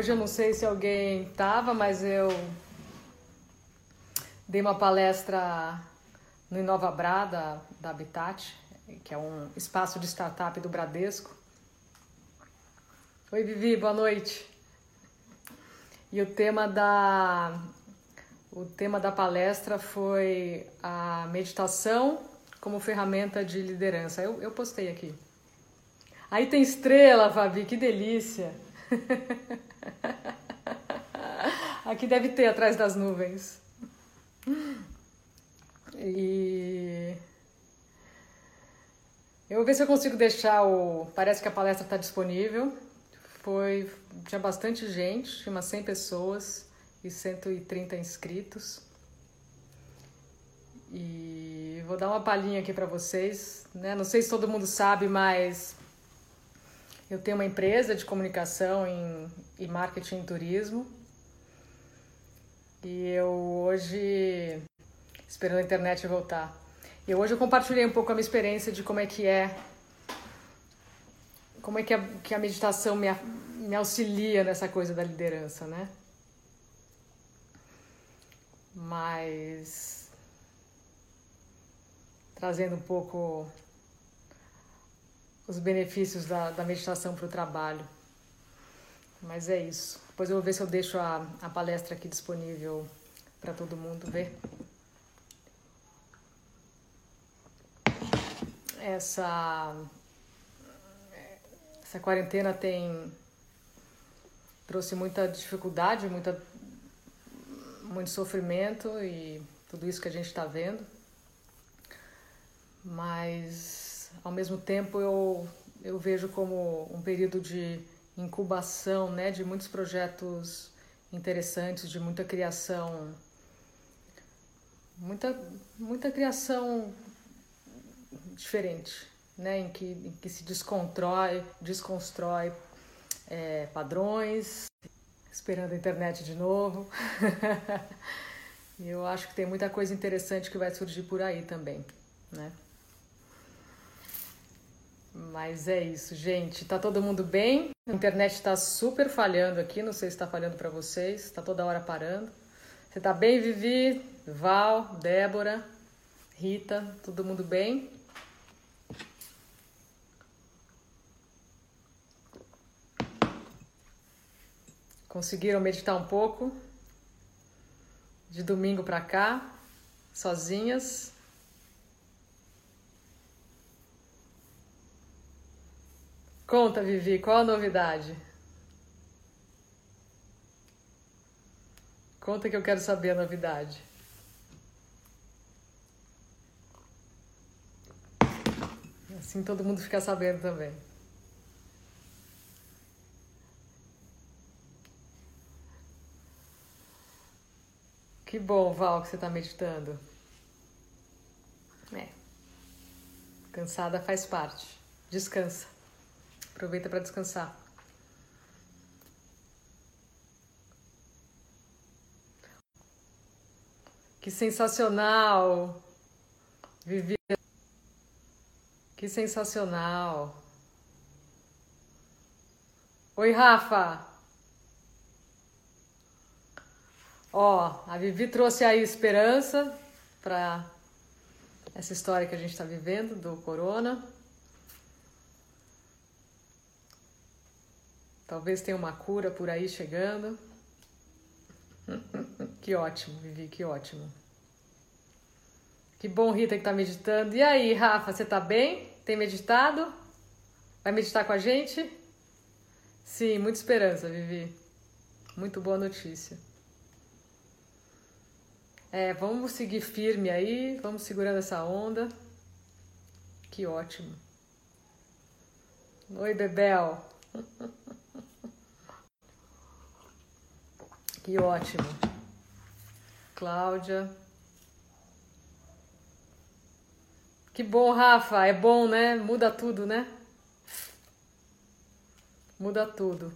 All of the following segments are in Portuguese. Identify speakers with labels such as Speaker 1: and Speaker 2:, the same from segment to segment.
Speaker 1: Hoje eu não sei se alguém estava, mas eu dei uma palestra no Inova Bra, da, da Habitat, que é um espaço de startup do Bradesco. Oi, Vivi, boa noite. E o tema da, o tema da palestra foi a meditação como ferramenta de liderança. Eu, eu postei aqui. Aí tem estrela, Fabi, que delícia. Aqui deve ter atrás das nuvens. E eu vou ver se eu consigo deixar o. Parece que a palestra está disponível. Foi. Tinha bastante gente, tinha umas 100 pessoas e 130 inscritos. E vou dar uma palhinha aqui para vocês. Né? Não sei se todo mundo sabe, mas eu tenho uma empresa de comunicação em, e marketing em turismo. E eu hoje, esperando a internet voltar, e hoje eu compartilhei um pouco a minha experiência de como é que é, como é que a, que a meditação me, me auxilia nessa coisa da liderança, né? Mas trazendo um pouco os benefícios da, da meditação para o trabalho. Mas é isso. Depois eu vou ver se eu deixo a, a palestra aqui disponível para todo mundo ver. Essa, essa quarentena tem trouxe muita dificuldade, muita, muito sofrimento e tudo isso que a gente está vendo. Mas ao mesmo tempo eu, eu vejo como um período de incubação né, de muitos projetos interessantes, de muita criação, muita, muita criação diferente, né, em, que, em que se descontrói, desconstrói é, padrões, esperando a internet de novo. eu acho que tem muita coisa interessante que vai surgir por aí também, né? Mas é isso, gente. Tá todo mundo bem? A internet está super falhando aqui, não sei se está falhando para vocês, está toda hora parando. Você tá bem, Vivi? Val, Débora, Rita, todo mundo bem? Conseguiram meditar um pouco? De domingo para cá, sozinhas? Conta, Vivi, qual a novidade? Conta que eu quero saber a novidade. Assim todo mundo fica sabendo também. Que bom, Val, que você está meditando. É. Cansada faz parte. Descansa. Aproveita para descansar. Que sensacional! Vivi. Que sensacional! Oi, Rafa! Ó, a Vivi trouxe aí esperança para essa história que a gente está vivendo do corona. Talvez tenha uma cura por aí chegando. que ótimo, Vivi, que ótimo. Que bom, Rita, que tá meditando. E aí, Rafa, você tá bem? Tem meditado? Vai meditar com a gente? Sim, muita esperança, Vivi. Muito boa notícia. É, vamos seguir firme aí, vamos segurando essa onda. Que ótimo. Oi, Bebel. Que ótimo. Cláudia. Que bom, Rafa. É bom, né? Muda tudo, né? Muda tudo.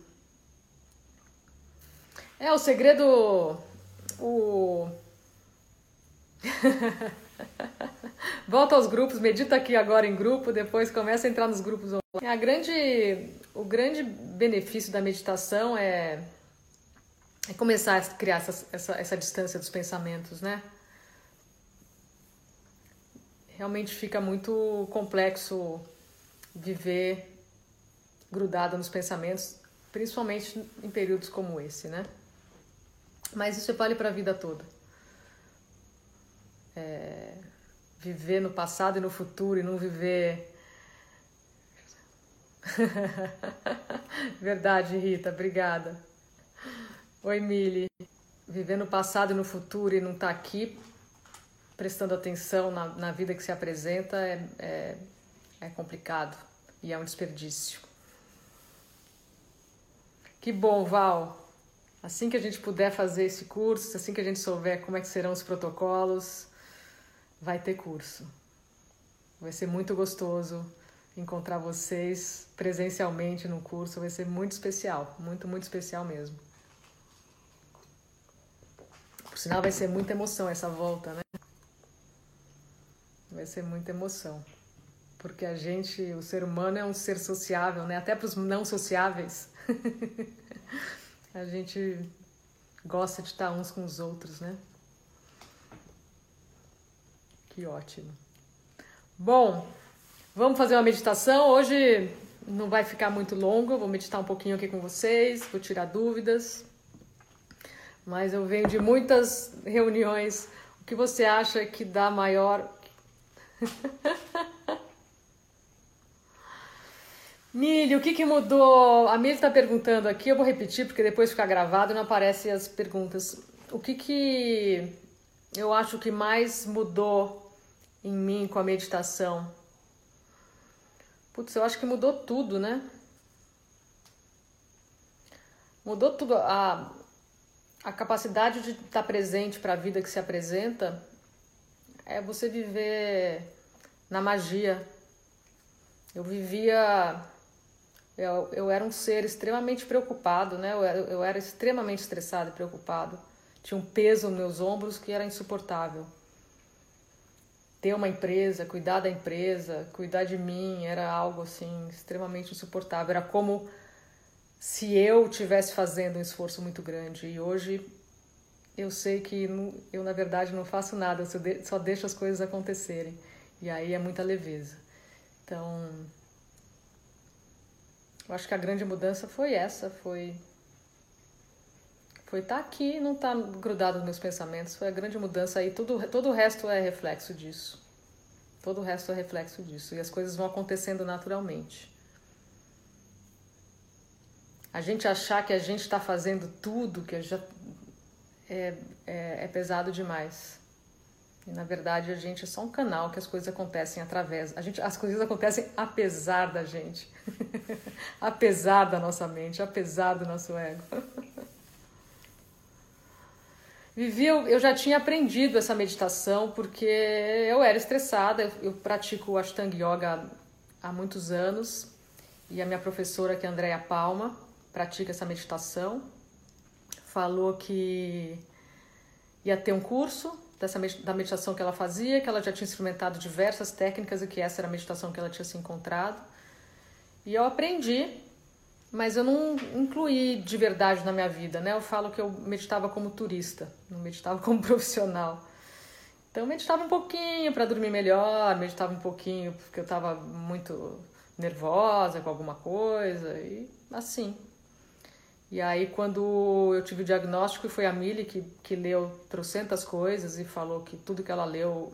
Speaker 1: É, o segredo. O. Volta aos grupos, medita aqui agora em grupo, depois começa a entrar nos grupos online. A grande, o grande benefício da meditação é é começar a criar essa, essa, essa distância dos pensamentos, né? Realmente fica muito complexo viver grudada nos pensamentos, principalmente em períodos como esse, né? Mas isso vale para a vida toda. É, viver no passado e no futuro e não viver. Verdade, Rita, obrigada. Oi, Mili. Viver no passado e no futuro e não estar tá aqui prestando atenção na, na vida que se apresenta é, é, é complicado e é um desperdício. Que bom, Val. Assim que a gente puder fazer esse curso, assim que a gente souber como é que serão os protocolos, vai ter curso. Vai ser muito gostoso encontrar vocês presencialmente no curso, vai ser muito especial, muito, muito especial mesmo. Por sinal, vai ser muita emoção essa volta, né? Vai ser muita emoção. Porque a gente, o ser humano é um ser sociável, né? Até para os não sociáveis. a gente gosta de estar uns com os outros, né? Que ótimo. Bom, vamos fazer uma meditação. Hoje não vai ficar muito longo, vou meditar um pouquinho aqui com vocês, vou tirar dúvidas. Mas eu venho de muitas reuniões. O que você acha que dá maior. Milho, o que, que mudou? A Milho está perguntando aqui, eu vou repetir porque depois fica gravado e não aparecem as perguntas. O que, que eu acho que mais mudou em mim com a meditação? Putz, eu acho que mudou tudo, né? Mudou tudo. A, a capacidade de estar presente para a vida que se apresenta é você viver na magia. Eu vivia eu, eu era um ser extremamente preocupado, né? Eu, eu era extremamente estressado e preocupado. Tinha um peso nos meus ombros que era insuportável. Ter uma empresa, cuidar da empresa, cuidar de mim, era algo assim extremamente insuportável. Era como se eu tivesse fazendo um esforço muito grande. E hoje eu sei que eu, na verdade, não faço nada, eu só deixo as coisas acontecerem. E aí é muita leveza. Então, eu acho que a grande mudança foi essa, foi foi estar tá aqui, não estar tá grudado nos meus pensamentos, foi a grande mudança aí, tudo todo o resto é reflexo disso. Todo o resto é reflexo disso e as coisas vão acontecendo naturalmente. A gente achar que a gente está fazendo tudo, que já é, é, é pesado demais. E na verdade a gente é só um canal que as coisas acontecem através. A gente, as coisas acontecem apesar da gente. apesar da nossa mente, apesar do nosso ego. Vivi, eu, eu já tinha aprendido essa meditação porque eu era estressada. Eu, eu pratico o Ashtanga Yoga há muitos anos e a minha professora, que é a Andrea Palma, pratica essa meditação. Falou que ia ter um curso dessa da meditação que ela fazia, que ela já tinha experimentado diversas técnicas e que essa era a meditação que ela tinha se encontrado. E eu aprendi, mas eu não incluí de verdade na minha vida, né? Eu falo que eu meditava como turista, não meditava como profissional. Então eu meditava um pouquinho para dormir melhor, meditava um pouquinho porque eu estava muito nervosa com alguma coisa e assim. E aí, quando eu tive o diagnóstico, foi a Mili que, que leu trocentas coisas e falou que tudo que ela leu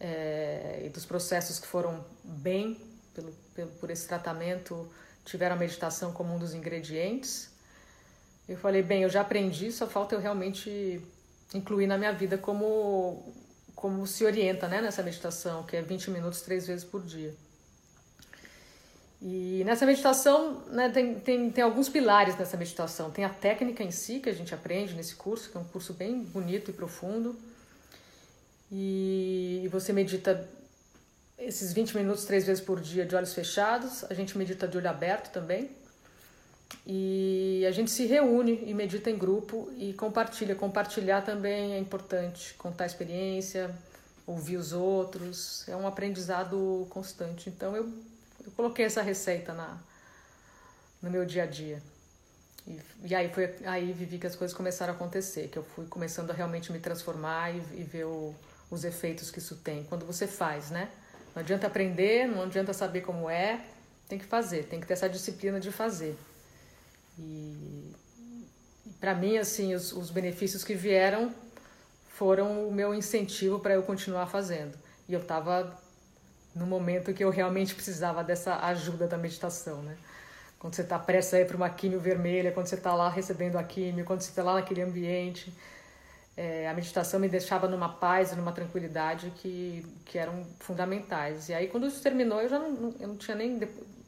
Speaker 1: é, e dos processos que foram bem pelo, pelo, por esse tratamento tiveram a meditação como um dos ingredientes. Eu falei, bem, eu já aprendi, só falta eu realmente incluir na minha vida como, como se orienta né, nessa meditação, que é 20 minutos três vezes por dia. E nessa meditação, né, tem, tem, tem alguns pilares nessa meditação. Tem a técnica em si, que a gente aprende nesse curso, que é um curso bem bonito e profundo. E você medita esses 20 minutos três vezes por dia de olhos fechados. A gente medita de olho aberto também. E a gente se reúne e medita em grupo e compartilha. Compartilhar também é importante. Contar experiência, ouvir os outros. É um aprendizado constante. Então eu eu coloquei essa receita na, no meu dia a dia. E, e, aí foi aí vivi que as coisas começaram a acontecer, que eu fui começando a realmente me transformar e, e ver o, os efeitos que isso tem. Quando você faz, né? Não adianta aprender, não adianta saber como é, tem que fazer, tem que ter essa disciplina de fazer. E, e para mim, assim, os, os benefícios que vieram foram o meu incentivo para eu continuar fazendo. E eu estava no momento que eu realmente precisava dessa ajuda da meditação, né? Quando você está prestes a ir para uma químio vermelha, quando você está lá recebendo a químio, quando você está lá naquele ambiente, é, a meditação me deixava numa paz numa tranquilidade que, que eram fundamentais. E aí, quando isso terminou, eu já não, eu não tinha nem.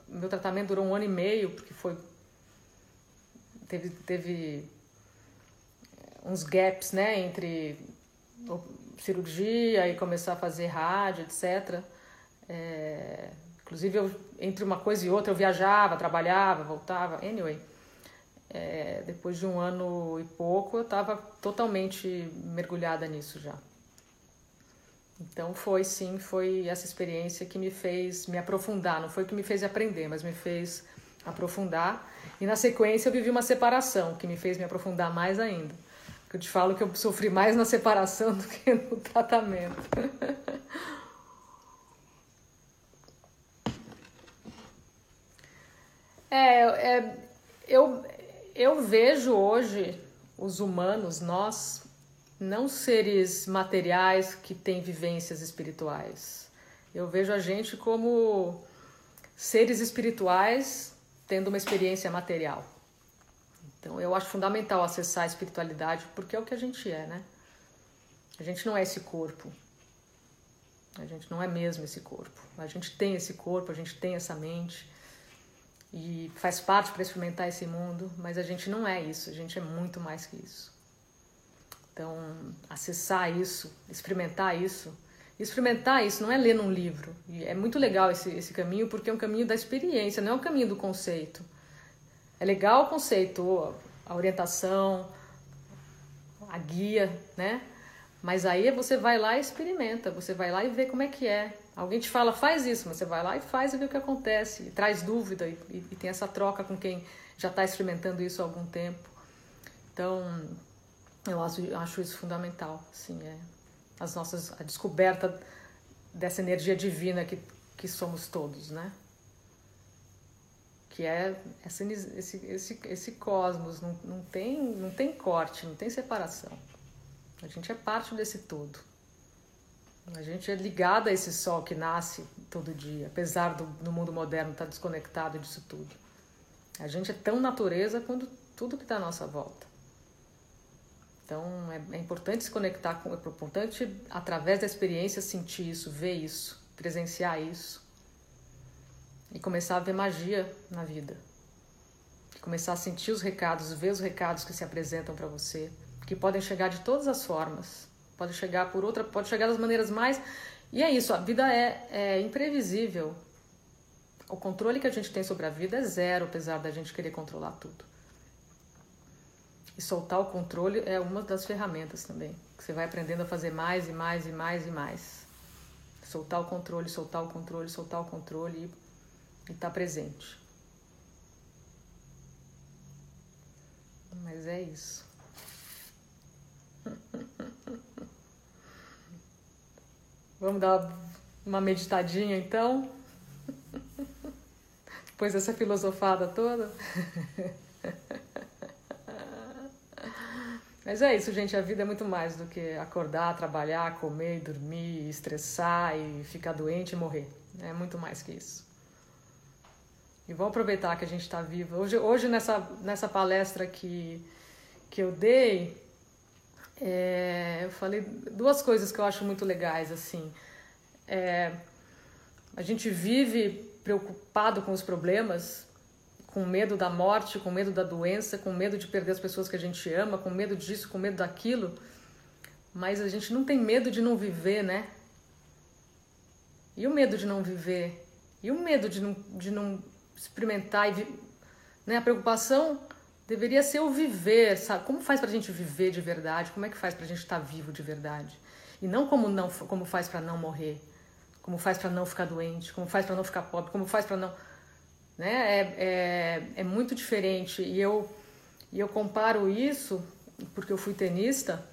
Speaker 1: Meu tratamento durou um ano e meio, porque foi. Teve, teve uns gaps, né, entre cirurgia e começar a fazer rádio, etc. É, inclusive, eu, entre uma coisa e outra, eu viajava, trabalhava, voltava. Anyway, é, depois de um ano e pouco, eu estava totalmente mergulhada nisso já. Então foi sim, foi essa experiência que me fez me aprofundar, não foi que me fez aprender, mas me fez aprofundar. E na sequência eu vivi uma separação que me fez me aprofundar mais ainda. Eu te falo que eu sofri mais na separação do que no tratamento. É, é, eu, eu vejo hoje os humanos, nós, não seres materiais que têm vivências espirituais. Eu vejo a gente como seres espirituais tendo uma experiência material. Então eu acho fundamental acessar a espiritualidade porque é o que a gente é, né? A gente não é esse corpo. A gente não é mesmo esse corpo. A gente tem esse corpo, a gente tem essa mente e faz parte para experimentar esse mundo, mas a gente não é isso, a gente é muito mais que isso. Então, acessar isso, experimentar isso, experimentar isso não é ler num livro. E é muito legal esse, esse caminho porque é um caminho da experiência, não é um caminho do conceito. É legal o conceito, a orientação, a guia, né? Mas aí você vai lá e experimenta, você vai lá e vê como é que é. Alguém te fala, faz isso, mas você vai lá e faz e vê o que acontece, traz dúvida e, e, e tem essa troca com quem já está experimentando isso há algum tempo. Então, eu acho, acho isso fundamental, sim, é as nossas a descoberta dessa energia divina que, que somos todos, né? Que é essa, esse, esse, esse cosmos, não, não, tem, não tem corte, não tem separação. A gente é parte desse todo. A gente é ligada a esse sol que nasce todo dia, apesar do mundo moderno estar desconectado disso tudo. A gente é tão natureza quanto tudo que está à nossa volta. Então é, é, importante se conectar com, é importante através da experiência sentir isso, ver isso, presenciar isso e começar a ver magia na vida. Começar a sentir os recados, ver os recados que se apresentam para você, que podem chegar de todas as formas pode chegar por outra, pode chegar das maneiras mais. E é isso, a vida é, é imprevisível. O controle que a gente tem sobre a vida é zero, apesar da gente querer controlar tudo. E soltar o controle é uma das ferramentas também, que você vai aprendendo a fazer mais e mais e mais e mais. Soltar o controle, soltar o controle, soltar o controle e estar tá presente. Mas é isso. Vamos dar uma meditadinha então? Depois dessa filosofada toda? Mas é isso, gente. A vida é muito mais do que acordar, trabalhar, comer, dormir, estressar e ficar doente e morrer. É muito mais que isso. E vamos aproveitar que a gente está vivo. Hoje, hoje nessa, nessa palestra que, que eu dei, é, eu falei duas coisas que eu acho muito legais, assim. É, a gente vive preocupado com os problemas, com medo da morte, com medo da doença, com medo de perder as pessoas que a gente ama, com medo disso, com medo daquilo, mas a gente não tem medo de não viver, né? E o medo de não viver? E o medo de não, de não experimentar? E, né? A preocupação Deveria ser o viver, sabe? Como faz para a gente viver de verdade? Como é que faz para a gente estar tá vivo de verdade? E não como não, como faz para não morrer, como faz para não ficar doente, como faz para não ficar pobre, como faz para não, né? É, é, é muito diferente. E eu E eu comparo isso, porque eu fui tenista,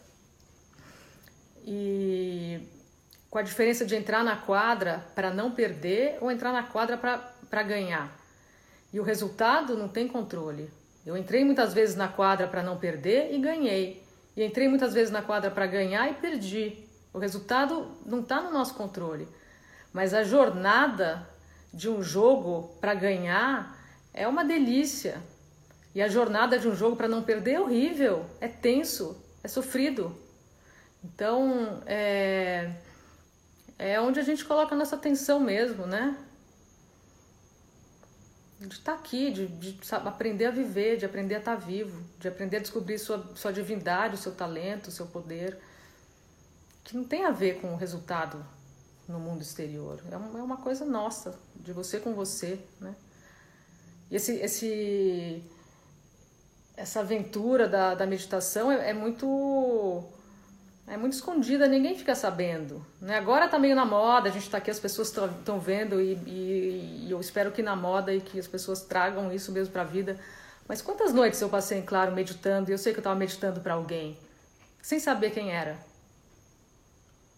Speaker 1: e com a diferença de entrar na quadra para não perder ou entrar na quadra para ganhar. E o resultado não tem controle. Eu entrei muitas vezes na quadra para não perder e ganhei. E entrei muitas vezes na quadra para ganhar e perdi. O resultado não está no nosso controle. Mas a jornada de um jogo para ganhar é uma delícia. E a jornada de um jogo para não perder é horrível, é tenso, é sofrido. Então, é, é onde a gente coloca a nossa atenção mesmo, né? De estar tá aqui, de, de aprender a viver, de aprender a estar tá vivo, de aprender a descobrir sua, sua divindade, o seu talento, o seu poder, que não tem a ver com o resultado no mundo exterior. É, é uma coisa nossa, de você com você, né? E esse, esse, essa aventura da, da meditação é, é muito é muito escondida, ninguém fica sabendo. Né? Agora tá meio na moda, a gente está aqui, as pessoas estão vendo e, e, e, eu espero que na moda e que as pessoas tragam isso mesmo para a vida. Mas quantas noites eu passei em claro meditando e eu sei que eu estava meditando para alguém, sem saber quem era?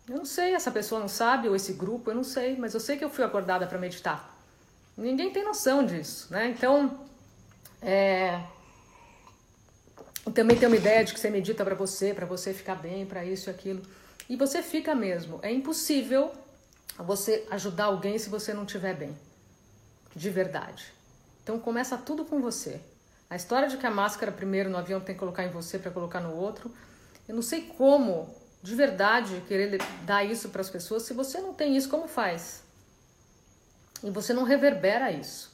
Speaker 1: Eu não sei, essa pessoa não sabe, ou esse grupo, eu não sei, mas eu sei que eu fui acordada para meditar. Ninguém tem noção disso, né? Então, é, também tem uma ideia de que você medita para você, para você ficar bem, para isso e aquilo. E você fica mesmo. É impossível você ajudar alguém se você não estiver bem. De verdade. Então começa tudo com você. A história de que a máscara primeiro no avião tem que colocar em você para colocar no outro. Eu não sei como, de verdade, querer dar isso para as pessoas se você não tem isso, como faz? E você não reverbera isso.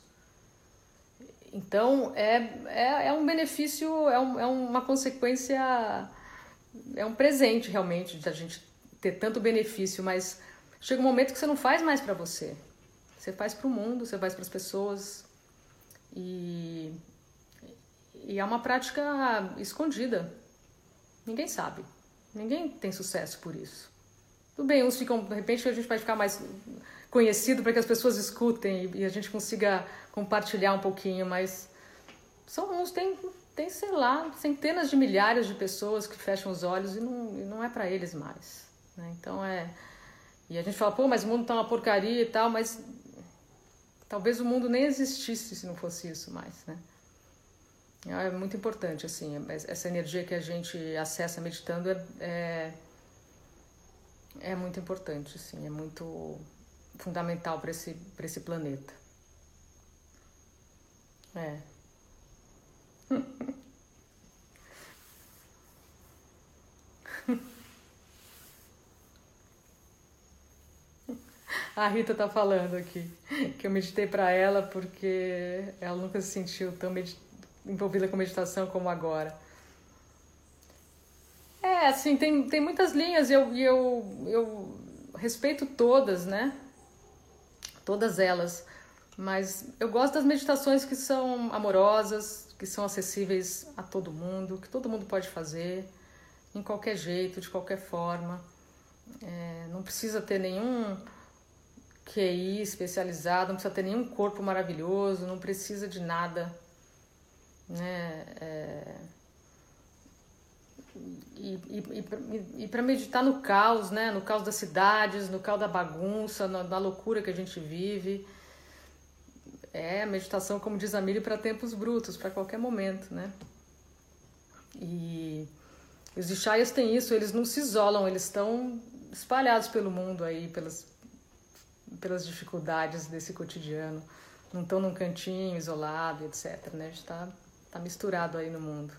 Speaker 1: Então, é, é, é um benefício, é, um, é uma consequência, é um presente realmente da gente ter tanto benefício, mas chega um momento que você não faz mais para você. Você faz para o mundo, você faz para as pessoas. E, e é uma prática escondida. Ninguém sabe. Ninguém tem sucesso por isso. Tudo bem, uns ficam, de repente a gente vai ficar mais conhecido para que as pessoas escutem e a gente consiga compartilhar um pouquinho, mas são uns, tem, tem, sei lá, centenas de milhares de pessoas que fecham os olhos e não, e não é para eles mais. Né? Então é. E a gente fala, pô, mas o mundo tá uma porcaria e tal, mas talvez o mundo nem existisse se não fosse isso mais, né? É muito importante, assim, essa energia que a gente acessa meditando é, é, é muito importante, assim, é muito fundamental para esse, esse planeta. É. A Rita tá falando aqui que eu meditei para ela porque ela nunca se sentiu tão envolvida com meditação como agora. É, assim, tem, tem muitas linhas e eu, eu, eu respeito todas, né? Todas elas. Mas eu gosto das meditações que são amorosas, que são acessíveis a todo mundo, que todo mundo pode fazer, em qualquer jeito, de qualquer forma. É, não precisa ter nenhum QI especializado, não precisa ter nenhum corpo maravilhoso, não precisa de nada. Né? É, e, e, e, para meditar no caos, né? no caos das cidades, no caos da bagunça, na, na loucura que a gente vive é meditação, como diz a Mili, para tempos brutos, para qualquer momento, né? E os Ishayas têm isso, eles não se isolam, eles estão espalhados pelo mundo aí, pelas, pelas dificuldades desse cotidiano. Não estão num cantinho isolado, etc. Né? A gente está tá misturado aí no mundo.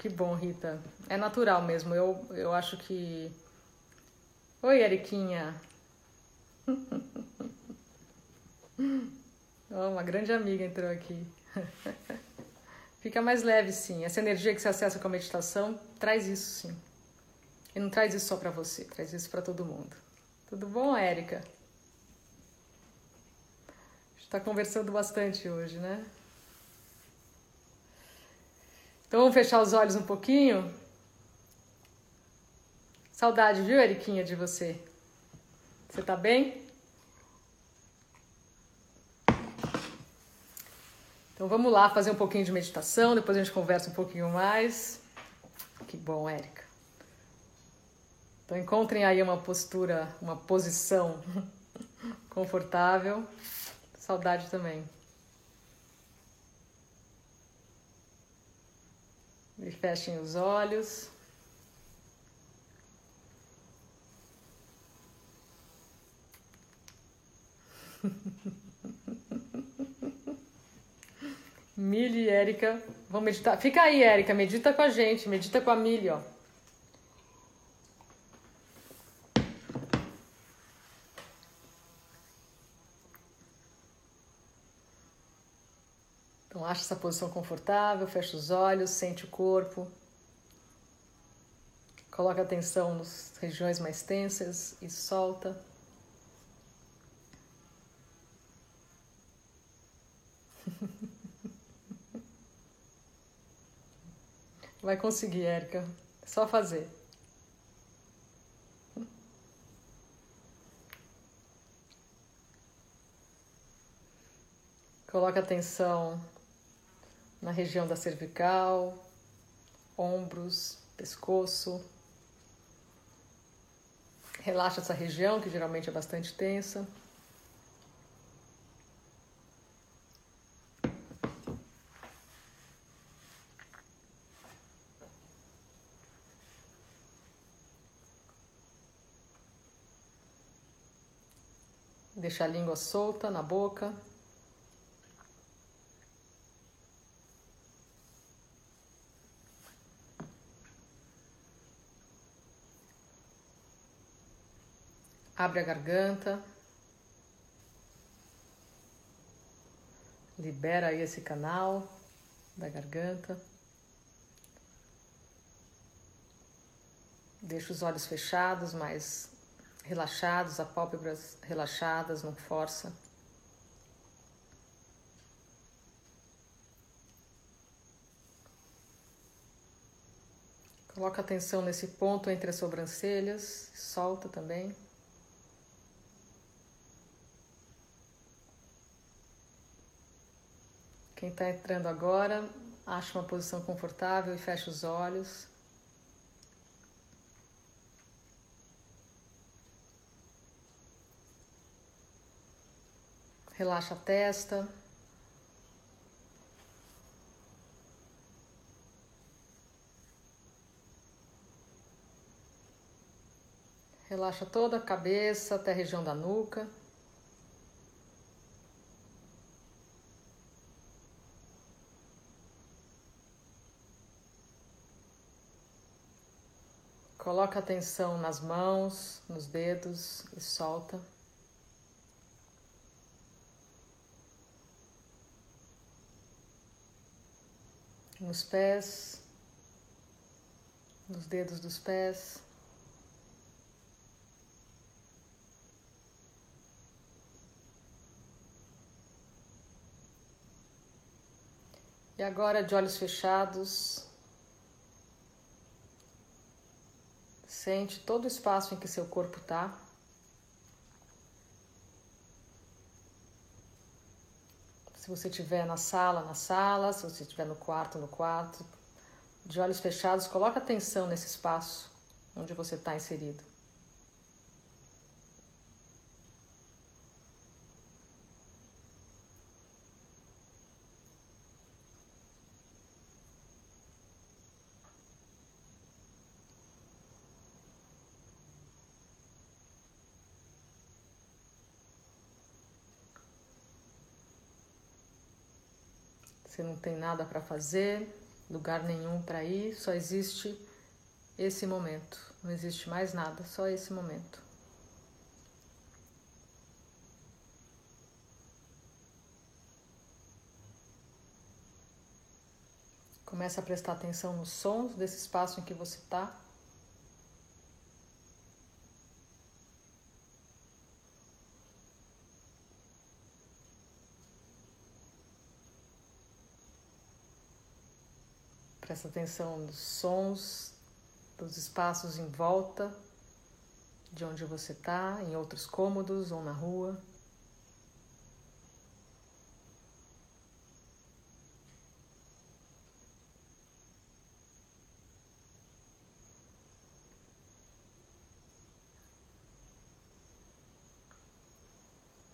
Speaker 1: Que bom, Rita. É natural mesmo. Eu, eu acho que. Oi, Eriquinha. Oh, uma grande amiga entrou aqui. Fica mais leve, sim. Essa energia que você acessa com a meditação traz isso, sim. E não traz isso só para você, traz isso para todo mundo. Tudo bom, Érica? está conversando bastante hoje, né? Então vamos fechar os olhos um pouquinho. Saudade, viu, Eriquinha, de você? Você tá bem? Então vamos lá fazer um pouquinho de meditação, depois a gente conversa um pouquinho mais. Que bom, Érica. Então encontrem aí uma postura, uma posição confortável. Saudade também. E fechem os olhos. Mili e Érica vão meditar. Fica aí, Érica, medita com a gente, medita com a Mili, ó. Acha essa posição confortável, fecha os olhos, sente o corpo. Coloca atenção nas regiões mais tensas e solta. Vai conseguir, Érica. É só fazer. Coloca atenção na região da cervical, ombros, pescoço. Relaxa essa região, que geralmente é bastante tensa. Deixa a língua solta na boca. Abre a garganta. Libera aí esse canal da garganta. Deixa os olhos fechados, mas relaxados, as pálpebras relaxadas, não força. Coloca atenção nesse ponto entre as sobrancelhas, solta também. Quem está entrando agora, acha uma posição confortável e fecha os olhos. Relaxa a testa. Relaxa toda a cabeça até a região da nuca. Coloca atenção nas mãos, nos dedos e solta. Nos pés, nos dedos dos pés. E agora, de olhos fechados, Sente todo o espaço em que seu corpo está. Se você estiver na sala, na sala, se você estiver no quarto, no quarto, de olhos fechados, coloque atenção nesse espaço onde você está inserido. Você não tem nada para fazer, lugar nenhum para ir, só existe esse momento. Não existe mais nada, só esse momento. Começa a prestar atenção nos sons desse espaço em que você está. Presta atenção nos sons, dos espaços em volta, de onde você está, em outros cômodos ou na rua.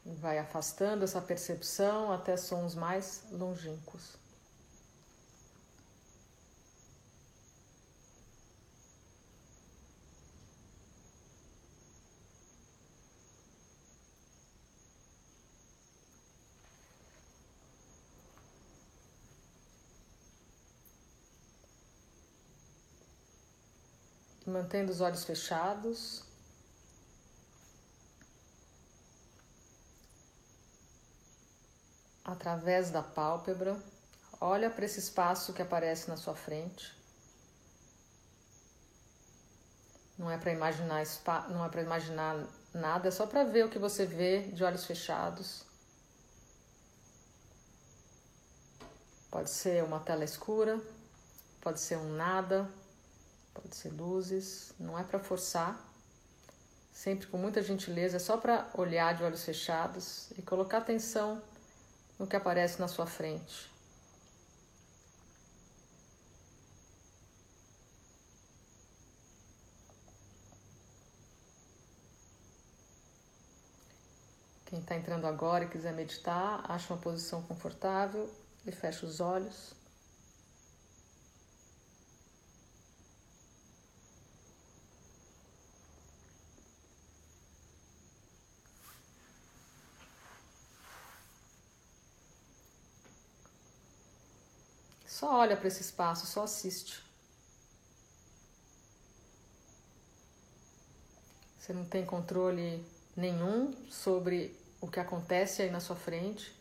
Speaker 1: Vai afastando essa percepção até sons mais longínquos. Mantendo os olhos fechados. Através da pálpebra, olha para esse espaço que aparece na sua frente. Não é para imaginar não é para imaginar nada, é só para ver o que você vê de olhos fechados. Pode ser uma tela escura, pode ser um nada, pode ser luzes, não é para forçar, sempre com muita gentileza, é só para olhar de olhos fechados e colocar atenção no que aparece na sua frente. Quem está entrando agora e quiser meditar, acha uma posição confortável e fecha os olhos. Só olha para esse espaço, só assiste. Você não tem controle nenhum sobre o que acontece aí na sua frente.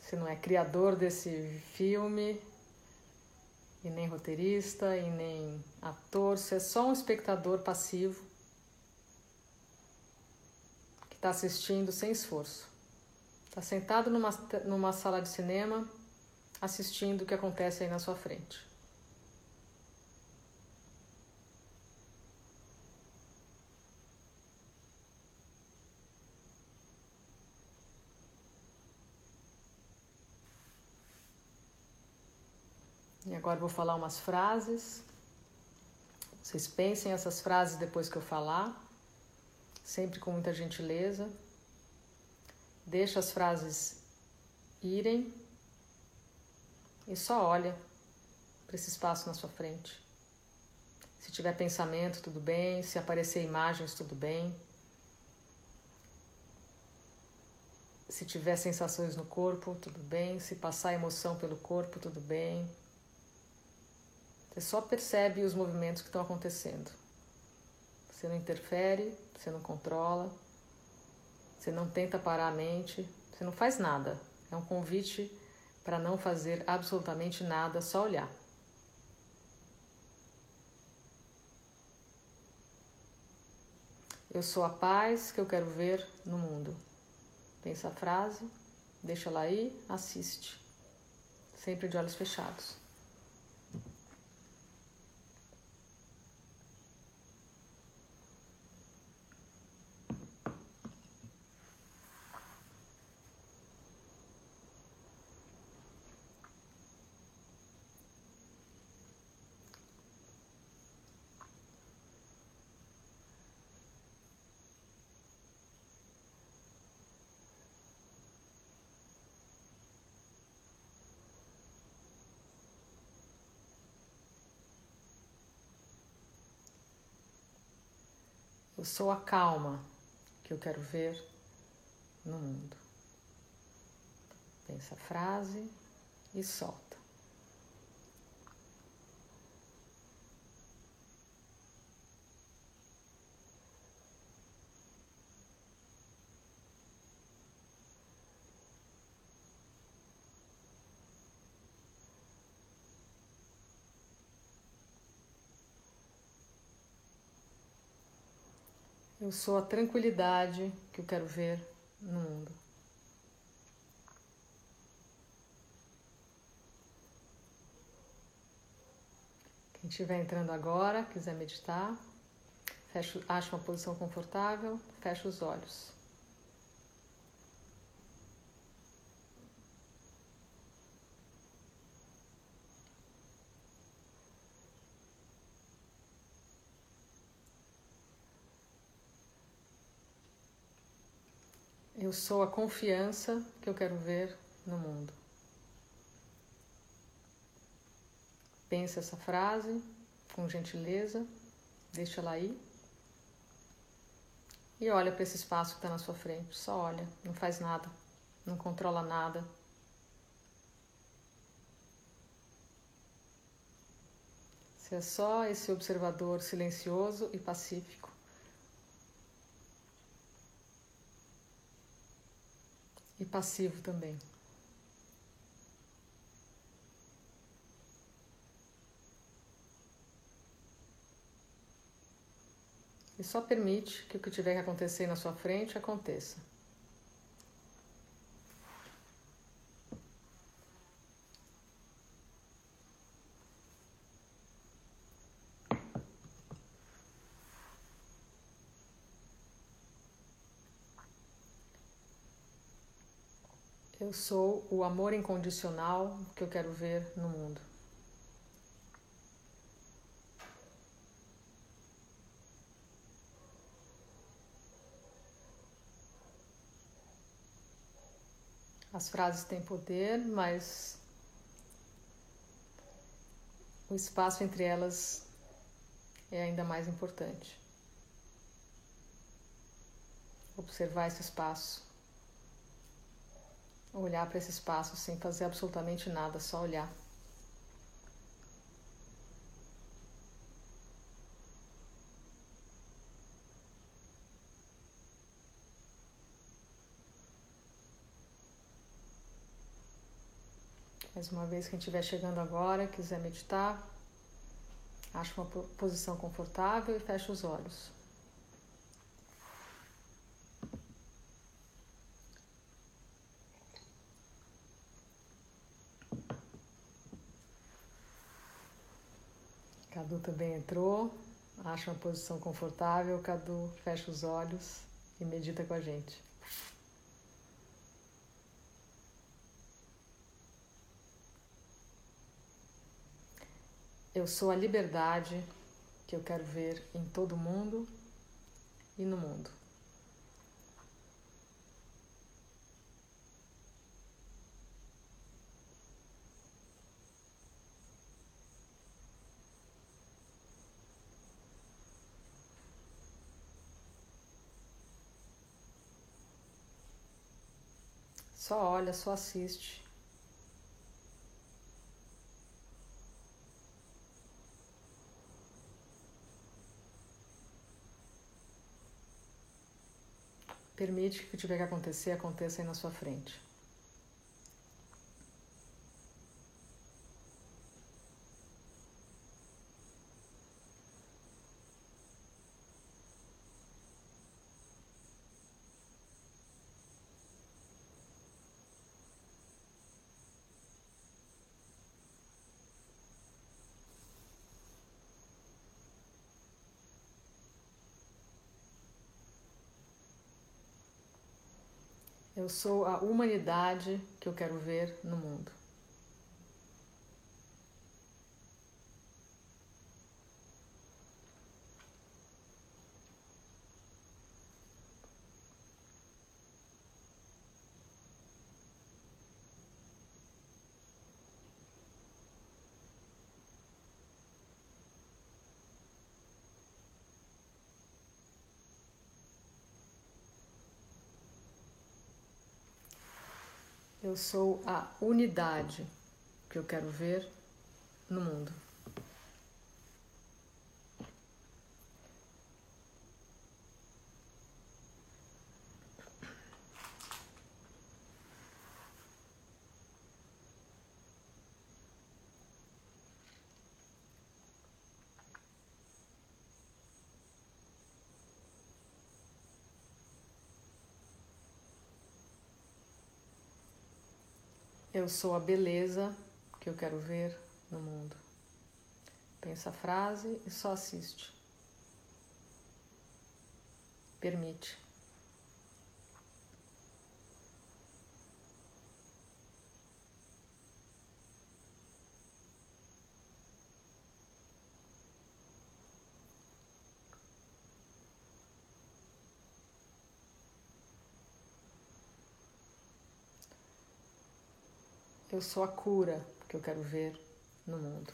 Speaker 1: Você não é criador desse filme, e nem roteirista, e nem ator, você é só um espectador passivo que está assistindo sem esforço. Está sentado numa, numa sala de cinema assistindo o que acontece aí na sua frente. Agora vou falar umas frases. Vocês pensem essas frases depois que eu falar, sempre com muita gentileza. Deixa as frases irem e só olha para esse espaço na sua frente. Se tiver pensamento, tudo bem. Se aparecer imagens, tudo bem. Se tiver sensações no corpo, tudo bem. Se passar emoção pelo corpo, tudo bem. Você só percebe os movimentos que estão acontecendo. Você não interfere, você não controla, você não tenta parar a mente, você não faz nada. É um convite para não fazer absolutamente nada, só olhar. Eu sou a paz que eu quero ver no mundo. Pensa a frase, deixa ela aí, assiste. Sempre de olhos fechados. Eu sou a calma que eu quero ver no mundo. Pensa a frase e solta. Eu sou a tranquilidade que eu quero ver no mundo. Quem estiver entrando agora, quiser meditar, fecha, acha uma posição confortável, fecha os olhos. Eu sou a confiança que eu quero ver no mundo. Pensa essa frase com gentileza, deixa ela aí. E olha para esse espaço que está na sua frente. Só olha, não faz nada, não controla nada. Você é só esse observador silencioso e pacífico. E passivo também. E só permite que o que tiver que acontecer na sua frente aconteça. Eu sou o amor incondicional que eu quero ver no mundo. As frases têm poder, mas o espaço entre elas é ainda mais importante. Observar esse espaço. Olhar para esse espaço sem fazer absolutamente nada, só olhar. Mais uma vez, quem estiver chegando agora, quiser meditar, acha uma posição confortável e fecha os olhos. Cadu também entrou, acha uma posição confortável. Cadu fecha os olhos e medita com a gente. Eu sou a liberdade que eu quero ver em todo mundo e no mundo. Só olha, só assiste. Permite que o que tiver que acontecer aconteça aí na sua frente. Eu sou a humanidade que eu quero ver no mundo. Eu sou a unidade que eu quero ver no mundo. Eu sou a beleza que eu quero ver no mundo. Pensa a frase e só assiste. Permite. Eu sou a cura que eu quero ver no mundo.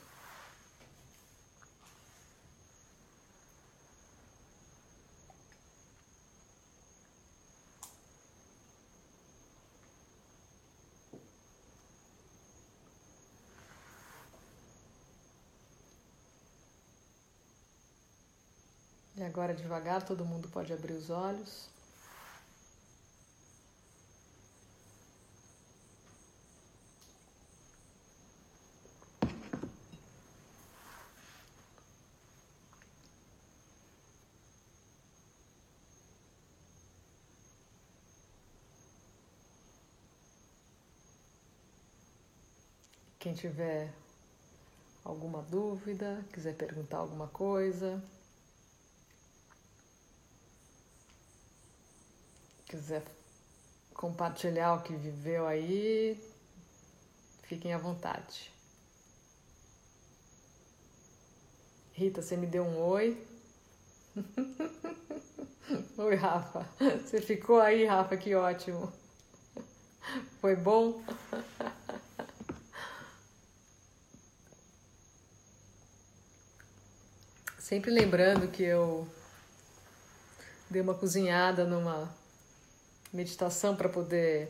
Speaker 1: E agora, devagar, todo mundo pode abrir os olhos. Quem tiver alguma dúvida, quiser perguntar alguma coisa, quiser compartilhar o que viveu aí, fiquem à vontade. Rita, você me deu um oi. oi, Rafa. Você ficou aí, Rafa, que ótimo. Foi bom? Sempre lembrando que eu dei uma cozinhada numa meditação para poder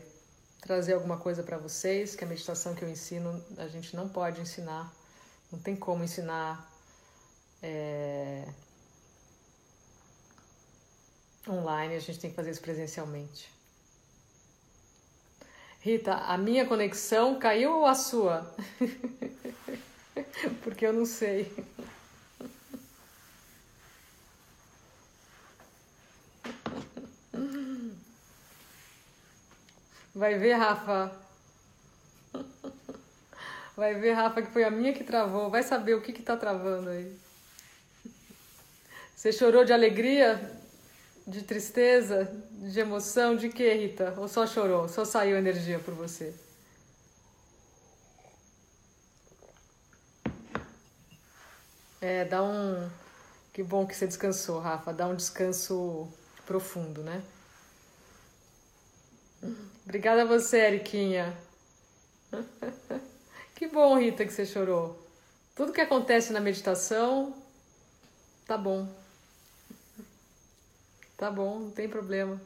Speaker 1: trazer alguma coisa para vocês, que a meditação que eu ensino a gente não pode ensinar, não tem como ensinar é, online, a gente tem que fazer isso presencialmente. Rita, a minha conexão caiu ou a sua? Porque eu não sei. Vai ver, Rafa. Vai ver, Rafa, que foi a minha que travou. Vai saber o que que tá travando aí. Você chorou de alegria? De tristeza? De emoção? De que, Rita? Ou só chorou? Só saiu energia por você? É, dá um. Que bom que você descansou, Rafa. Dá um descanso profundo, né? Obrigada a você, Eriquinha. Que bom, Rita, que você chorou. Tudo que acontece na meditação, tá bom. Tá bom, não tem problema.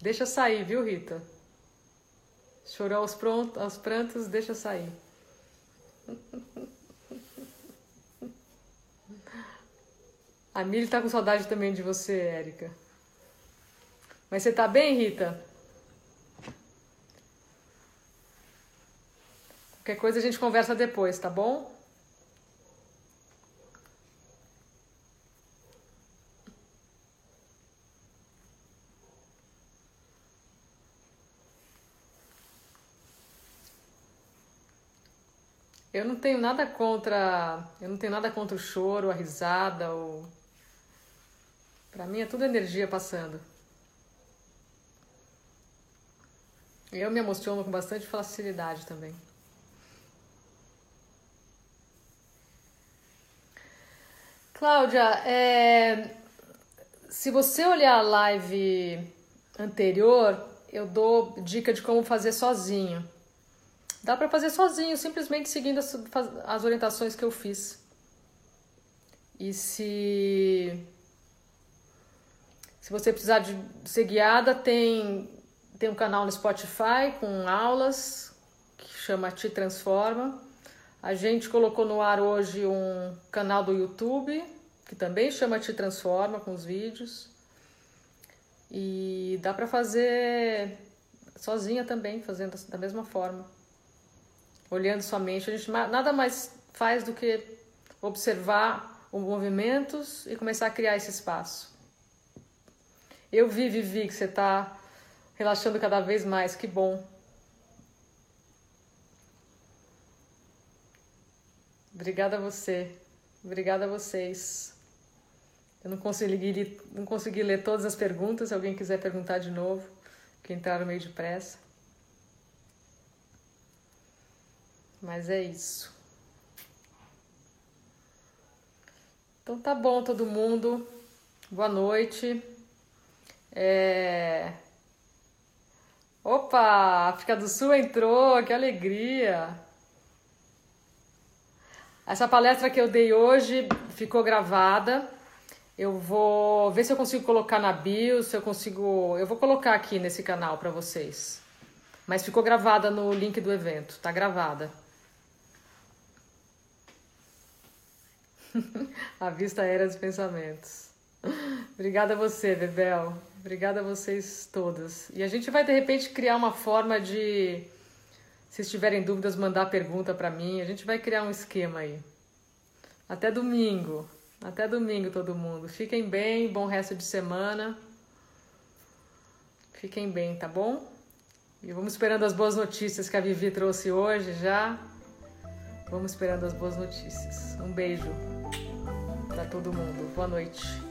Speaker 1: Deixa sair, viu, Rita? Chorou aos, pronto, aos prantos, deixa sair. A Mili tá com saudade também de você, Érica. Mas você tá bem, Rita? Qualquer coisa a gente conversa depois, tá bom? Eu não tenho nada contra, eu não tenho nada contra o choro, a risada, ou para mim é tudo energia passando. Eu me emociono com bastante facilidade também. Cláudia, é, se você olhar a live anterior, eu dou dica de como fazer sozinho. Dá para fazer sozinho, simplesmente seguindo as, as orientações que eu fiz. E se se você precisar de ser guiada, tem tem um canal no Spotify com aulas que chama Te Transforma. A gente colocou no ar hoje um canal do YouTube, que também chama Te Transforma, com os vídeos. E dá para fazer sozinha também, fazendo da mesma forma. Olhando somente, a gente nada mais faz do que observar os movimentos e começar a criar esse espaço. Eu vi, Vivi, que você está relaxando cada vez mais, que bom. Obrigada a você. Obrigada a vocês. Eu não consegui, não consegui ler todas as perguntas. Se alguém quiser perguntar de novo, que entraram meio depressa. Mas é isso. Então tá bom, todo mundo. Boa noite. É... Opa, África do Sul entrou, que alegria! Essa palestra que eu dei hoje ficou gravada. Eu vou ver se eu consigo colocar na bio, se eu consigo. Eu vou colocar aqui nesse canal para vocês. Mas ficou gravada no link do evento, tá gravada. a vista aérea dos pensamentos. Obrigada a você, Bebel. Obrigada a vocês todas. E a gente vai de repente criar uma forma de, se tiverem dúvidas, mandar pergunta para mim. A gente vai criar um esquema aí. Até domingo. Até domingo, todo mundo. Fiquem bem, bom resto de semana. Fiquem bem, tá bom? E vamos esperando as boas notícias que a Vivi trouxe hoje já. Vamos esperando as boas notícias. Um beijo para todo mundo. Boa noite.